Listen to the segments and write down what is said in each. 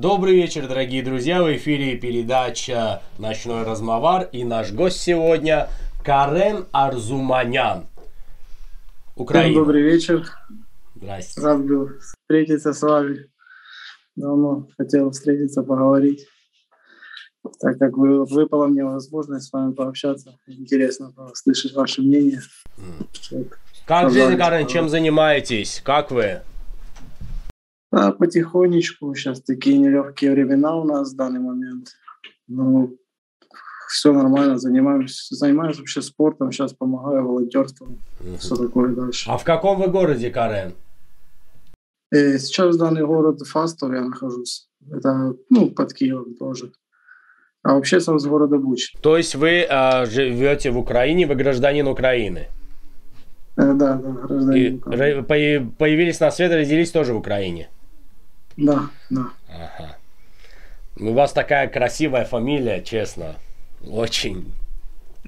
Добрый вечер, дорогие друзья. В эфире передача «Ночной размовар» и наш гость сегодня Карен Арзуманян. Украина. Добрый вечер. Здрасте. Рад был встретиться с вами. Давно хотел встретиться, поговорить. Так как вы, выпала мне возможность с вами пообщаться, интересно слышать ваше мнение. Mm. Как жизнь, Карен, чем занимаетесь? Как вы? Да, потихонечку. Сейчас такие нелегкие времена у нас в данный момент. Ну, все нормально, занимаюсь, занимаюсь вообще спортом, сейчас помогаю волонтерством, угу. все такое дальше. А в каком вы городе, Карен? Э, сейчас данный город Фастов я нахожусь. Это, ну, под Киевом тоже. А вообще сам с города Буч. То есть вы э, живете в Украине, вы гражданин Украины? Э, да, да, гражданин И Украины. Появились на свет, родились тоже в Украине? Да, да. Ага. У вас такая красивая фамилия, честно. Очень.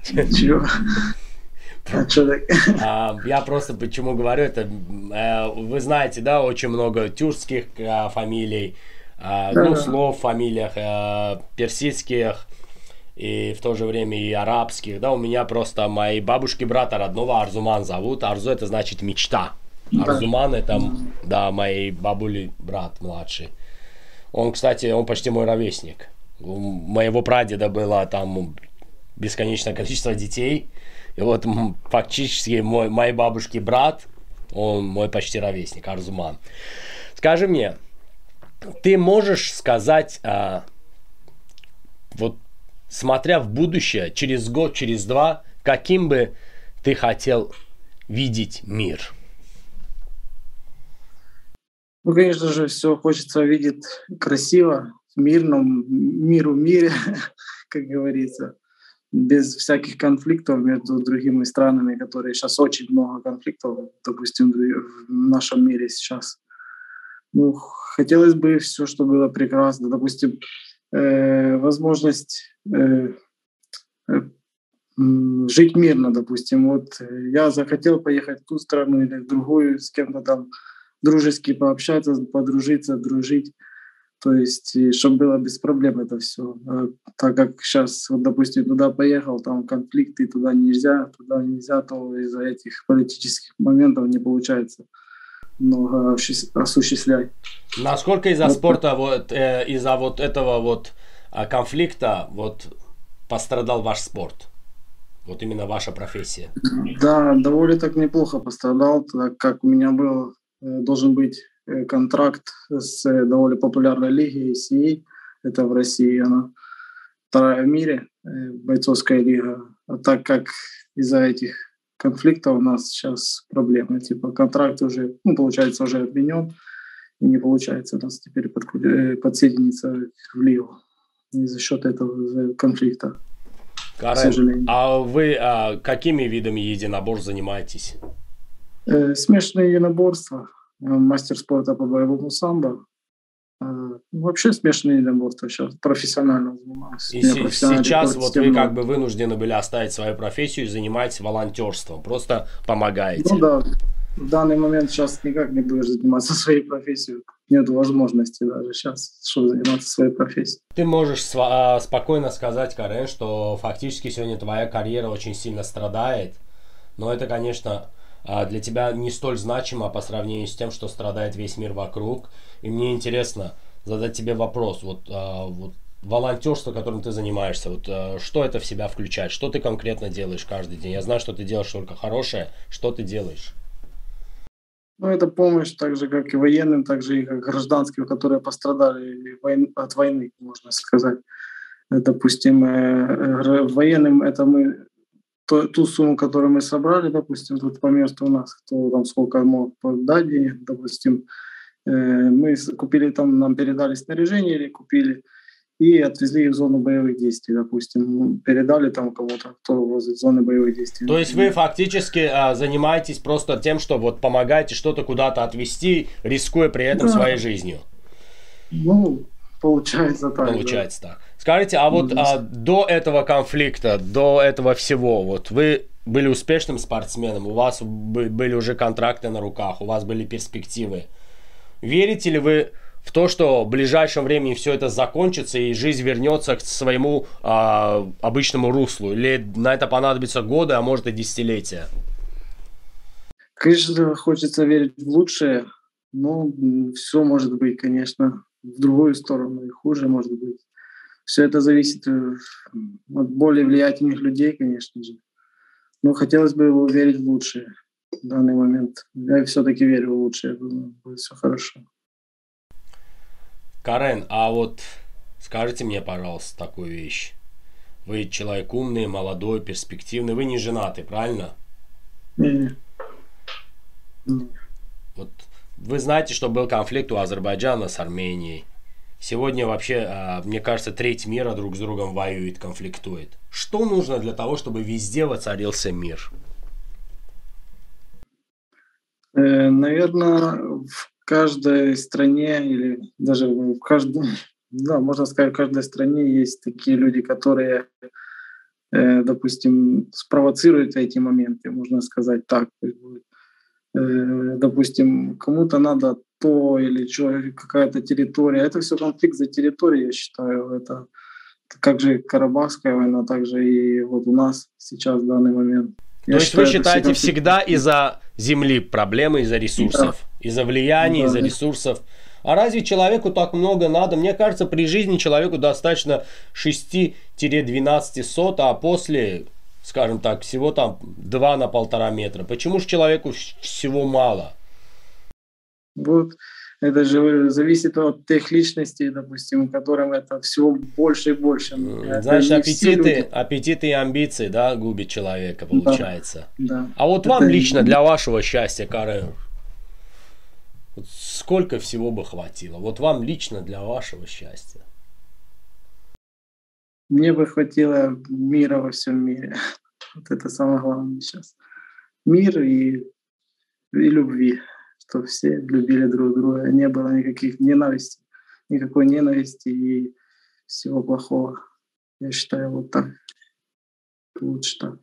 Чего? А, я просто почему говорю это, э, вы знаете, да, очень много тюркских э, фамилий, э, ну, слов в фамилиях, персидских, и в то же время и арабских, да, у меня просто мои бабушки брата родного Арзуман зовут, Арзу это значит мечта, Арзуман это, да, моей бабули брат младший. Он, кстати, он почти мой ровесник. У моего прадеда было там бесконечное количество детей. И вот фактически мой, моей бабушки брат, он мой почти ровесник, Арзуман. Скажи мне, ты можешь сказать, а, вот смотря в будущее, через год, через два, каким бы ты хотел видеть мир? Ну, конечно же, все хочется видеть красиво, в мирном миру мире, как говорится, без всяких конфликтов между другими странами, которые сейчас очень много конфликтов, допустим, в нашем мире сейчас. Ну, хотелось бы все, что было прекрасно. Допустим, э, возможность э, э, жить мирно, допустим. Вот я захотел поехать в ту страну или в другую, с кем-то там дружески пообщаться, подружиться, дружить. То есть, чтобы было без проблем это все. А так как сейчас, вот, допустим, туда поехал, там конфликты, туда нельзя, туда нельзя, то из-за этих политических моментов не получается много осуществлять. Насколько из-за вот. спорта, вот, э, из-за вот этого вот а, конфликта вот пострадал ваш спорт? Вот именно ваша профессия. Да, довольно так неплохо пострадал, так как у меня был должен быть э, контракт с э, довольно популярной лигой CA, это в России она вторая в мире, бойцовская лига. А так как из-за этих конфликтов у нас сейчас проблемы, типа контракт уже, ну, получается, уже отменен, и не получается у нас теперь подсоединиться в лигу из-за счет этого конфликта. Карен, а вы а, какими видами единоборств занимаетесь? Э, смешанные единоборства, э, мастер спорта по боевому самбо. Э, вообще смешанные единоборства сейчас профессионально занимаюсь. И сейчас вот вы как бы вынуждены были оставить свою профессию и занимаетесь волонтерством, просто помогаете. Ну да, в данный момент сейчас никак не будешь заниматься своей профессией. Нет возможности даже сейчас, чтобы заниматься своей профессией. Ты можешь а, спокойно сказать, Карен, что фактически сегодня твоя карьера очень сильно страдает. Но это, конечно, для тебя не столь значимо по сравнению с тем, что страдает весь мир вокруг. И мне интересно задать тебе вопрос. Вот, а, вот волонтерство, которым ты занимаешься, вот а, что это в себя включает? Что ты конкретно делаешь каждый день? Я знаю, что ты делаешь только хорошее. Что ты делаешь? Ну, это помощь так же, как и военным, так же и как гражданским, которые пострадали от войны, можно сказать. Допустим, э, э, военным это мы ту сумму, которую мы собрали, допустим, тут по месту у нас, кто там сколько мог дать денег, допустим, э, мы купили там, нам передали снаряжение или купили и отвезли их в зону боевых действий, допустим, передали там кому-то, кто возле зоны боевых действий. То есть вы фактически а, занимаетесь просто тем, что вот помогаете что-то куда-то отвезти, рискуя при этом да. своей жизнью? Ну, получается так. Получается да. так. Скажите, а вот а, до этого конфликта, до этого всего, вот вы были успешным спортсменом, у вас были уже контракты на руках, у вас были перспективы. Верите ли вы в то, что в ближайшем времени все это закончится и жизнь вернется к своему а, обычному руслу? Или на это понадобится годы, а может и десятилетия? Конечно, хочется верить в лучшее, но все может быть, конечно, в другую сторону и хуже может быть. Все это зависит э, от более влиятельных людей, конечно же. Но хотелось бы верить в лучшее в данный момент. Я все-таки верю в лучшее, я думаю, будет все хорошо. Карен, а вот скажите мне, пожалуйста, такую вещь. Вы человек умный, молодой, перспективный. Вы не женаты, правильно? Не. Вот вы знаете, что был конфликт у Азербайджана с Арменией. Сегодня вообще, а, мне кажется, треть мира друг с другом воюет, конфликтует. Что нужно для того, чтобы везде воцарился мир? Э, наверное, в каждой стране или даже в каждом, да, можно сказать, в каждой стране есть такие люди, которые, э, допустим, спровоцируют эти моменты, можно сказать так. Э, допустим, кому-то надо то или что, какая-то территория. Это все конфликт за территорией, я считаю. Это, как же Карабахская война, так же и вот у нас сейчас в данный момент. То есть вы считаете всегда из-за земли проблемы, из-за ресурсов, да. из-за влияния, да, из-за да. ресурсов. А разве человеку так много надо? Мне кажется, при жизни человеку достаточно 6-12 сот, а после, скажем так, всего там 2 на полтора метра. Почему же человеку всего мало? Вот это же зависит от тех личностей, допустим, которым это все больше и больше. Значит, аппетиты, аппетиты и амбиции, да, губит человека, получается. Да, да. А вот это... вам лично для вашего счастья, Карен, вот сколько всего бы хватило? Вот вам лично для вашего счастья. Мне бы хватило мира во всем мире. Вот это самое главное сейчас. Мир и, и любви что все любили друг друга, не было никаких ненависти, никакой ненависти и всего плохого. Я считаю, вот так. Лучше так.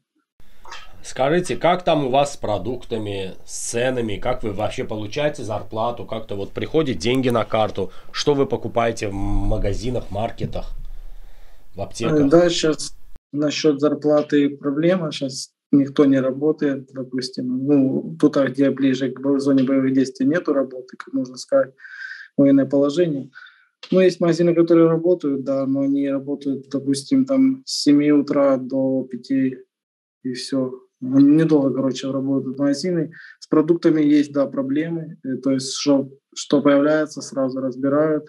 Скажите, как там у вас с продуктами, с ценами, как вы вообще получаете зарплату, как-то вот приходят деньги на карту, что вы покупаете в магазинах, маркетах, в аптеках? Да, сейчас насчет зарплаты проблема, сейчас никто не работает, допустим. Ну, тут, где ближе к зоне боевых действий нету работы, как можно сказать, военное положение. Ну, есть магазины, которые работают, да, но они работают, допустим, там с 7 утра до 5 и все. Недолго, короче, работают магазины. С продуктами есть, да, проблемы. Э, то есть, что, что появляется, сразу разбирают.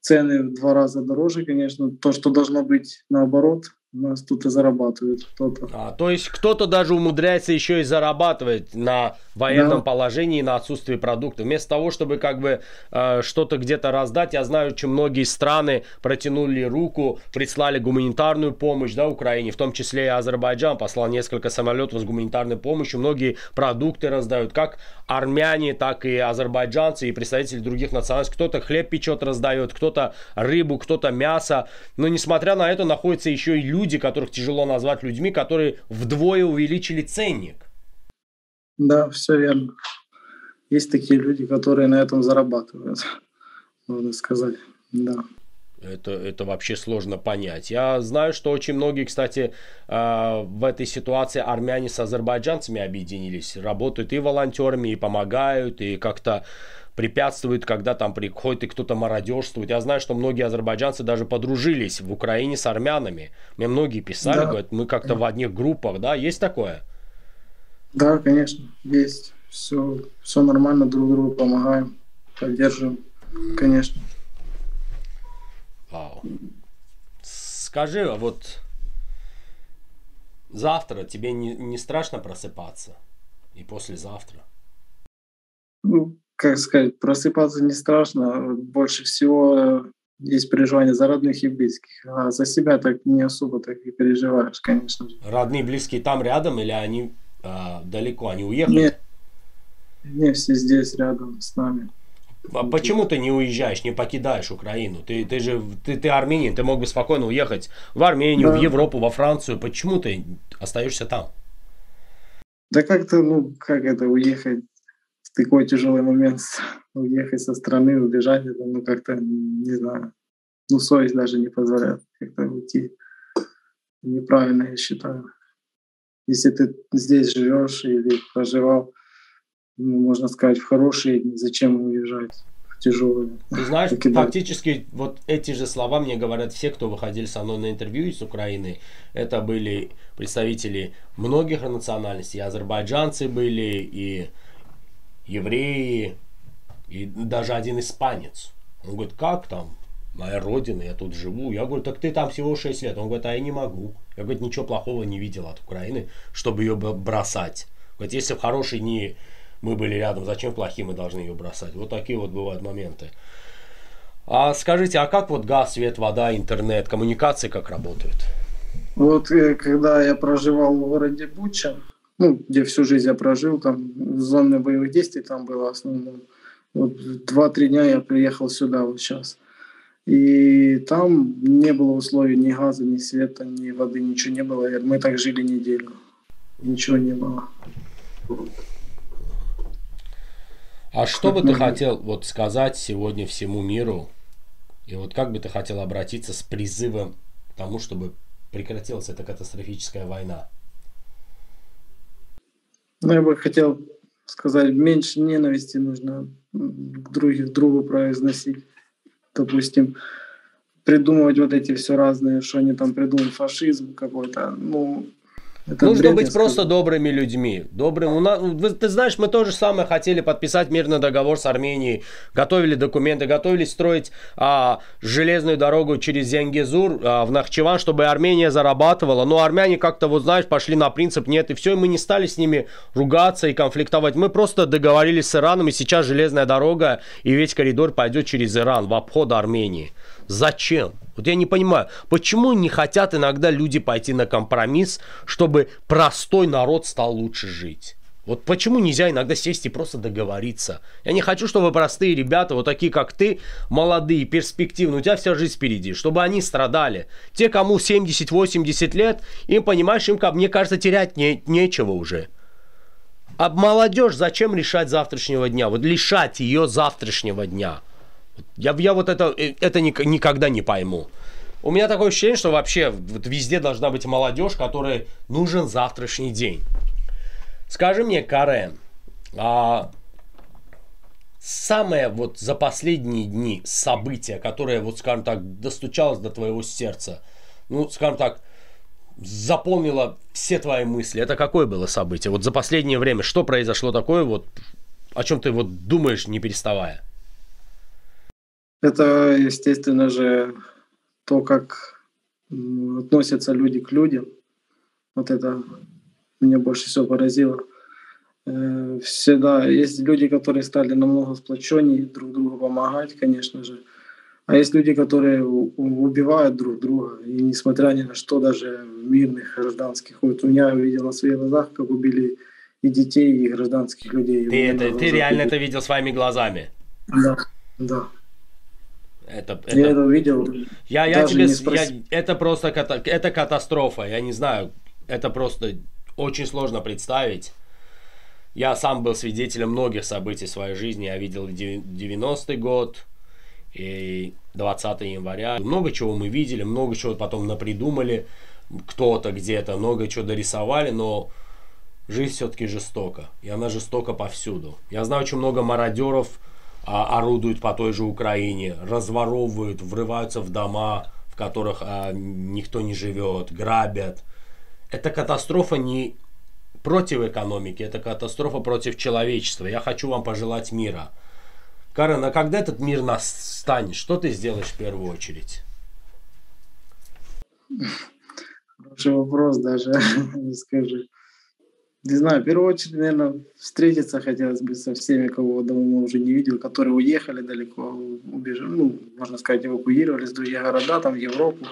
Цены в два раза дороже, конечно. То, что должно быть наоборот, у нас тут и зарабатывает кто-то. А, то есть кто-то даже умудряется еще и зарабатывать на военном да. положении, на отсутствии продуктов. Вместо того, чтобы как бы э, что-то где-то раздать, я знаю, очень многие страны протянули руку, прислали гуманитарную помощь да, Украине, в том числе и Азербайджан послал несколько самолетов с гуманитарной помощью. Многие продукты раздают, как армяне, так и азербайджанцы и представители других национальностей. Кто-то хлеб печет, раздает, кто-то рыбу, кто-то мясо. Но несмотря на это находятся еще и люди, люди, которых тяжело назвать людьми, которые вдвое увеличили ценник. Да, все верно. Есть такие люди, которые на этом зарабатывают, можно сказать. Да. Это, это вообще сложно понять. Я знаю, что очень многие, кстати, э, в этой ситуации армяне с азербайджанцами объединились, работают и волонтерами, и помогают, и как-то препятствует, когда там приходит и кто-то мародерствует. Я знаю, что многие азербайджанцы даже подружились в Украине с армянами. Мне многие писали, да. говорят, мы как-то в одних группах, да, есть такое? Да, конечно, есть. Все, все нормально, друг другу помогаем, поддерживаем, конечно. Вау. Скажи, а вот завтра тебе не, не страшно просыпаться? И послезавтра? Ну, как сказать, просыпаться не страшно. Больше всего есть переживания за родных и близких. А за себя так не особо так и переживаешь, конечно же. Родные, близкие там рядом или они а, далеко? Они уехали? Нет, не все здесь рядом с нами. А почему ты не уезжаешь, не покидаешь Украину? Ты, ты же ты, ты армянин, ты мог бы спокойно уехать в Армению, да. в Европу, во Францию. Почему ты остаешься там? Да как-то, ну, как это уехать? Такой тяжелый момент уехать со страны, убежать, это, ну, как-то, не знаю, ну, совесть даже не позволяет как-то уйти. Неправильно, я считаю. Если ты здесь живешь или проживал, ну, можно сказать, в хорошие дни, зачем уезжать? тяжелые. Ты знаешь, фактически вот эти же слова мне говорят все, кто выходили со мной на интервью из Украины. Это были представители многих национальностей. И азербайджанцы были, и евреи, и даже один испанец. Он говорит, как там? Моя родина, я тут живу. Я говорю, так ты там всего 6 лет. Он говорит, а я не могу. Я, говорю, ничего плохого не видел от Украины, чтобы ее бросать. Говорит, если в хорошие дни мы были рядом, зачем плохие мы должны ее бросать? Вот такие вот бывают моменты. А скажите, а как вот газ, свет, вода, интернет, коммуникации как работают? Вот э, когда я проживал в городе Буча, ну, где всю жизнь я прожил, там зоны боевых действий там было основном. Вот два-три дня я приехал сюда вот сейчас. И там не было условий ни газа, ни света, ни воды, ничего не было. Мы так жили неделю. Ничего не было. А что бы ты хотел вот сказать сегодня всему миру? И вот как бы ты хотел обратиться с призывом к тому, чтобы прекратилась эта катастрофическая война? Ну, я бы хотел сказать, меньше ненависти нужно к других другу произносить. Допустим, придумывать вот эти все разные, что они там придумали, фашизм какой-то. Ну, это Нужно быть просто добрыми людьми. Добрым. У нас, ты знаешь, мы тоже самое хотели подписать мирный договор с Арменией, готовили документы, готовились строить а, железную дорогу через Зенгизур а, в Нахчеван, чтобы Армения зарабатывала. Но армяне как-то, вот знаешь, пошли на принцип нет, и все, и мы не стали с ними ругаться и конфликтовать. Мы просто договорились с Ираном, и сейчас железная дорога и весь коридор пойдет через Иран в обход Армении. Зачем? Вот я не понимаю, почему не хотят иногда люди пойти на компромисс, чтобы простой народ стал лучше жить? Вот почему нельзя иногда сесть и просто договориться? Я не хочу, чтобы простые ребята, вот такие как ты, молодые, перспективные, у тебя вся жизнь впереди, чтобы они страдали. Те, кому 70-80 лет, им, понимаешь, им, мне кажется, терять не, нечего уже. А молодежь зачем решать завтрашнего дня? Вот лишать ее завтрашнего дня – я, я вот это, э, это никогда не пойму. У меня такое ощущение, что вообще вот везде должна быть молодежь, которой нужен завтрашний день. Скажи мне, Карен, а самое вот за последние дни событие, которое, вот скажем так, достучалось до твоего сердца, ну, скажем так, заполнило все твои мысли, это какое было событие? Вот за последнее время что произошло такое, вот о чем ты вот думаешь, не переставая? Это, естественно же, то, как относятся люди к людям. Вот это меня больше всего поразило. Э, всегда есть люди, которые стали намного сплоченнее, друг другу помогать, конечно же. А есть люди, которые убивают друг друга, и несмотря ни на что, даже мирных гражданских. Вот у меня видел на своих глазах, как убили и детей, и гражданских людей. Ты, это, ты реально это видел своими глазами? Да, да. Это, это, я это увидел. Я, я тебе, я, это просто это катастрофа. Я не знаю, это просто очень сложно представить. Я сам был свидетелем многих событий в своей жизни. Я видел 90-й год и 20 января. Много чего мы видели, много чего потом напридумали. Кто-то где-то много чего дорисовали, но жизнь все-таки жестока. И она жестока повсюду. Я знаю очень много мародеров, а, орудуют по той же Украине, разворовывают, врываются в дома, в которых а, никто не живет, грабят. Это катастрофа не против экономики, это катастрофа против человечества. Я хочу вам пожелать мира. Карен, а когда этот мир настанет, что ты сделаешь в первую очередь? Хороший вопрос даже, скажи. Не знаю, в первую очередь, наверное, встретиться хотелось бы со всеми, кого давно уже не видел, которые уехали далеко, убежали, ну, можно сказать, эвакуировались в другие города, там, в Европу.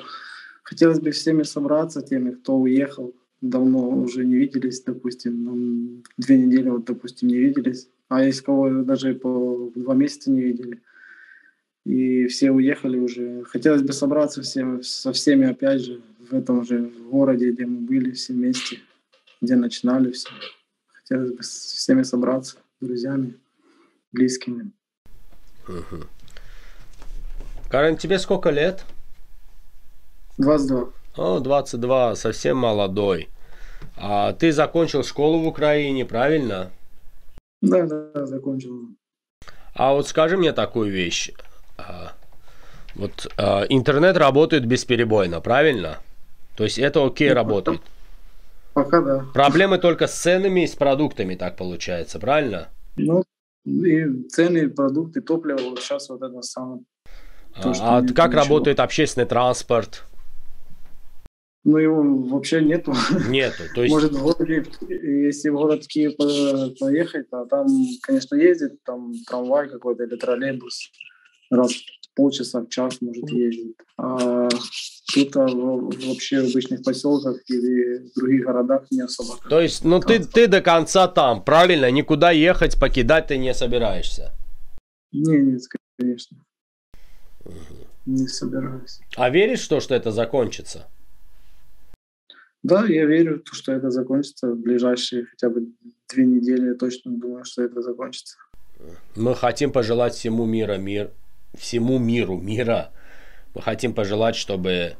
Хотелось бы всеми собраться, теми, кто уехал, давно уже не виделись, допустим, там, две недели, вот, допустим, не виделись, а есть кого даже по два месяца не видели. И все уехали уже. Хотелось бы собраться всем, со всеми, опять же, в этом же городе, где мы были все вместе где начинали все. Хотелось бы с всеми собраться, с друзьями. близкими. Угу. Карен, тебе сколько лет? 22. О, 22, совсем молодой. А ты закончил школу в Украине, правильно? Да, да, закончил. А вот скажи мне такую вещь. А, вот а, интернет работает бесперебойно, правильно? То есть это окей работает. Пока да. Проблемы только с ценами и с продуктами, так получается, правильно? Ну, и цены, продукты, топливо, вот сейчас вот это самое. То, а как ничего. работает общественный транспорт? Ну, его вообще нету. Нету. То есть... Может, в городе, если в город Киев поехать, то там, конечно, ездит там трамвай какой-то или троллейбус. Раз в полчаса, в час может ездить. А тут а, вообще в обычных поселках или в других городах не особо. То есть, ну ты, ты до конца там, правильно? Никуда ехать, покидать ты не собираешься? Не, нет, конечно. Не собираюсь. А веришь, что, что это закончится? Да, я верю, что это закончится в ближайшие хотя бы две недели. Я точно думаю, что это закончится. Мы хотим пожелать всему мира мир, всему миру мира. Хотим пожелать, чтобы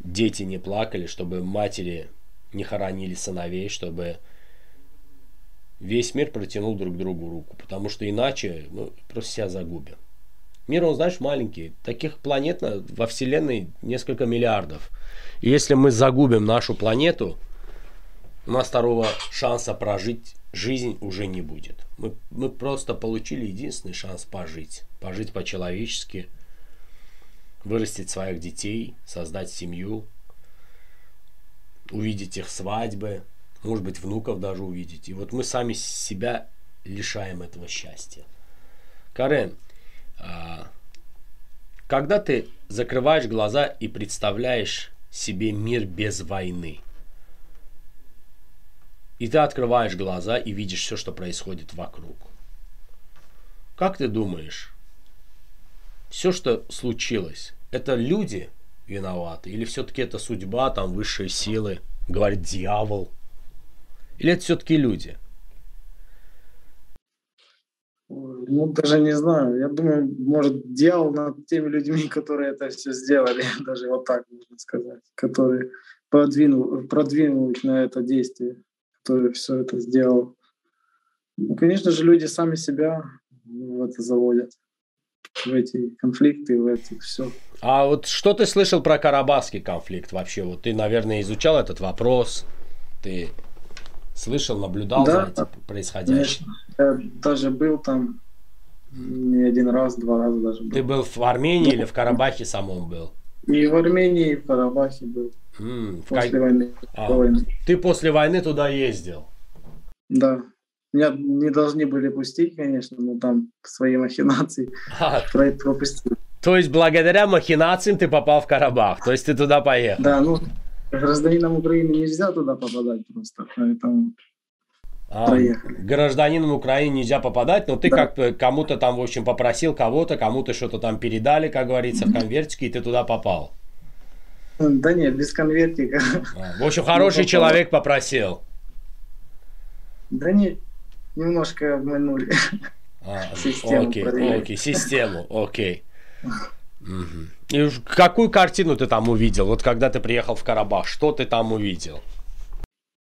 дети не плакали, чтобы матери не хоронили сыновей, чтобы весь мир протянул друг другу руку, потому что иначе мы просто себя загубим. Мир, он, знаешь, маленький. Таких планет во Вселенной несколько миллиардов. И если мы загубим нашу планету, у нас второго шанса прожить жизнь уже не будет. Мы, мы просто получили единственный шанс пожить. Пожить по-человечески, вырастить своих детей, создать семью, увидеть их свадьбы, может быть, внуков даже увидеть. И вот мы сами себя лишаем этого счастья. Карен, а, когда ты закрываешь глаза и представляешь себе мир без войны. И ты открываешь глаза и видишь все, что происходит вокруг. Как ты думаешь, все, что случилось, это люди виноваты? Или все-таки это судьба, там высшие силы, говорит дьявол? Или это все-таки люди? Ну, даже не знаю. Я думаю, может, дьявол над теми людьми, которые это все сделали, даже вот так можно сказать, которые продвинул, продвинул их на это действие, который все это сделал. Ну, конечно же, люди сами себя в это заводят, в эти конфликты, в эти все. А вот что ты слышал про Карабахский конфликт вообще? Вот ты, наверное, изучал этот вопрос, ты слышал, наблюдал да, за этим происходящим? Я даже был там не один раз, два раза даже был. Ты был в Армении или в Карабахе самом был? И в Армении, и в Карабахе был. М, после как... войны. А, войны. Ты после войны туда ездил? Да. Меня не должны были пустить, конечно, но там свои махинации а, пропустили. То есть благодаря махинациям ты попал в Карабах, то есть ты туда поехал? Да, ну гражданинам Украины нельзя туда попадать просто, поэтому а, проехали. Гражданинам Украины нельзя попадать, но ты да. как кому-то там, в общем, попросил кого-то, кому-то что-то там передали, как говорится, в конвертике, и ты туда попал. Да нет, без конвертика. А, в общем, хороший человек попросил. Да нет, немножко обманули. А, систему окей, окей, систему, окей. Угу. И какую картину ты там увидел? Вот когда ты приехал в Карабах, что ты там увидел?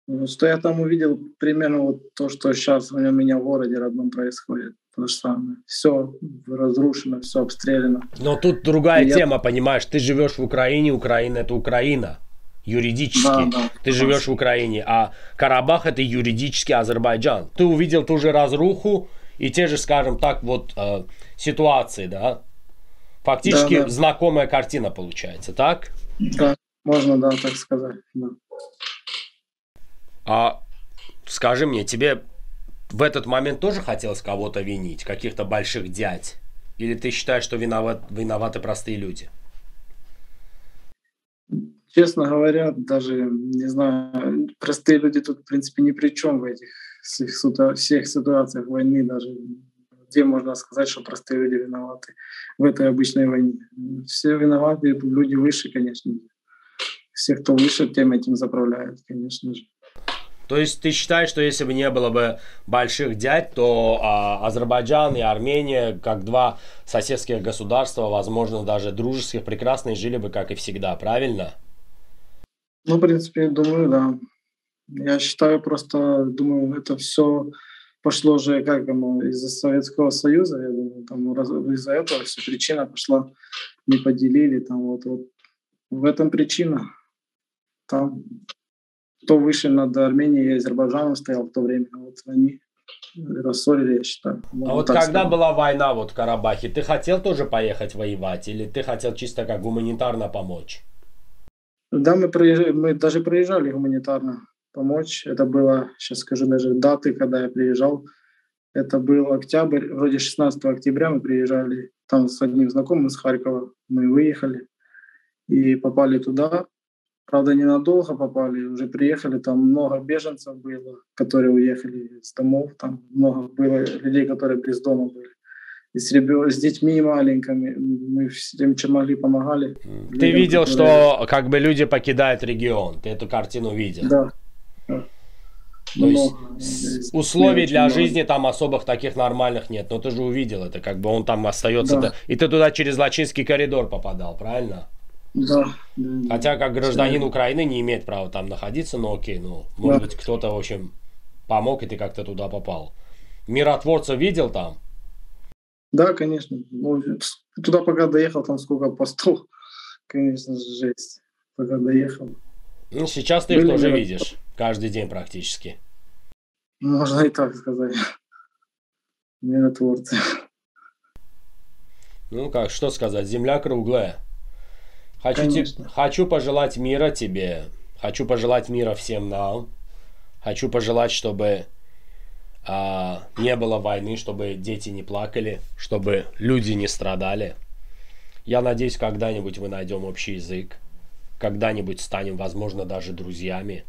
Ну, что я там увидел, примерно вот то, что сейчас у меня в городе родном происходит. То же самое. Все разрушено, все обстреляно. Но тут другая и тема, я... понимаешь? Ты живешь в Украине, Украина это Украина. Юридически. Да, да, ты живешь в Украине, а Карабах это юридически Азербайджан. Ты увидел ту же разруху и те же, скажем так, вот э, ситуации, да? Фактически да, да. знакомая картина получается, так? Да, можно, да, так сказать. Да. А скажи мне, тебе в этот момент тоже хотелось кого-то винить, каких-то больших дядь? Или ты считаешь, что виноват, виноваты простые люди? Честно говоря, даже не знаю, простые люди тут, в принципе, ни при чем в этих всех, ситуациях войны, даже где можно сказать, что простые люди виноваты в этой обычной войне. Все виноваты, люди выше, конечно. Все, кто выше, тем этим заправляют, конечно же. То есть ты считаешь, что если бы не было бы больших дядь, то а, Азербайджан и Армения, как два соседских государства, возможно, даже дружеских, прекрасные, жили бы, как и всегда, правильно? Ну, в принципе, думаю, да. Я считаю просто, думаю, это все пошло же как оно из-за Советского Союза, я думаю, там из-за этого все причина пошла, не поделили, там вот, вот в этом причина. Там кто выше над Арменией и Азербайджаном стоял в то время, вот они рассорили, я считаю. А вот когда сказать. была война вот в Карабахе, ты хотел тоже поехать воевать или ты хотел чисто как гуманитарно помочь? Да, мы, проезжали, мы даже проезжали гуманитарно помочь. Это было, сейчас скажу даже даты, когда я приезжал. Это был октябрь, вроде 16 октября мы приезжали. Там с одним знакомым из Харькова мы выехали и попали туда. Правда, ненадолго попали, уже приехали, там много беженцев было, которые уехали из домов, там много было людей, которые без дома были. И с, ребё... с детьми маленькими мы всем, чем могли, помогали. Ты людям, видел, которые... что как бы люди покидают регион, ты эту картину видел? Да, то есть условий для жизни там особых таких нормальных нет. Но ты же увидел это, как бы он там остается. Да. И ты туда через Лачинский коридор попадал, правильно? Да. Хотя как гражданин Украины не имеет права там находиться, но окей, ну, может да. быть, кто-то, в общем, помог, и ты как-то туда попал. Миротворца видел там? Да, конечно. Ну, туда пока доехал, там сколько постов. Конечно, жесть. Пока доехал. Ну, сейчас ты их тоже видишь. Каждый день практически. Можно и так сказать. Миротворцы. Ну как, что сказать, земля круглая. Хочу, те, хочу пожелать мира тебе. Хочу пожелать мира всем нам. Хочу пожелать, чтобы а, не было войны, чтобы дети не плакали, чтобы люди не страдали. Я надеюсь, когда-нибудь мы найдем общий язык. Когда-нибудь станем, возможно, даже друзьями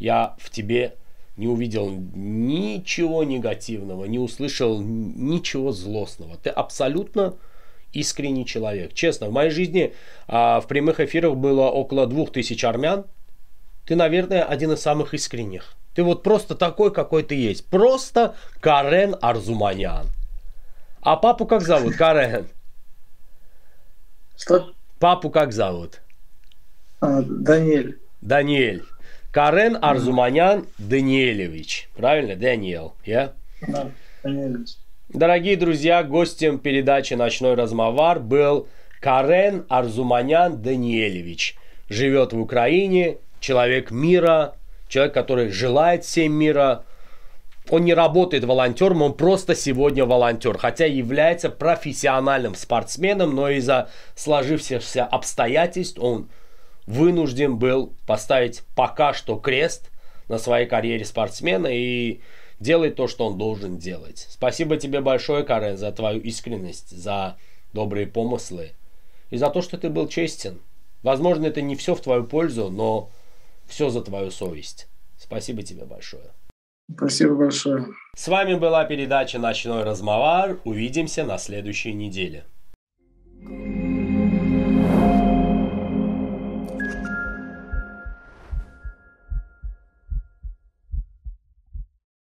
я в тебе не увидел ничего негативного, не услышал ничего злостного. Ты абсолютно искренний человек. Честно, в моей жизни а, в прямых эфирах было около двух тысяч армян. Ты, наверное, один из самых искренних. Ты вот просто такой, какой ты есть. Просто Карен Арзуманян. А папу как зовут, Карен? Что? Папу как зовут? А, Даниэль. Даниэль. Карен Арзуманян Даниэлевич. Правильно? Даниэл, я? Да, Даниэлевич. Дорогие друзья, гостем передачи «Ночной размовар» был Карен Арзуманян Даниэлевич. Живет в Украине, человек мира, человек, который желает всем мира. Он не работает волонтером, он просто сегодня волонтер, хотя является профессиональным спортсменом, но из-за сложившихся обстоятельств он вынужден был поставить пока что крест на своей карьере спортсмена и делает то, что он должен делать. Спасибо тебе большое, Карен, за твою искренность, за добрые помыслы и за то, что ты был честен. Возможно, это не все в твою пользу, но все за твою совесть. Спасибо тебе большое. Спасибо большое. С вами была передача «Ночной размовар». Увидимся на следующей неделе. thank you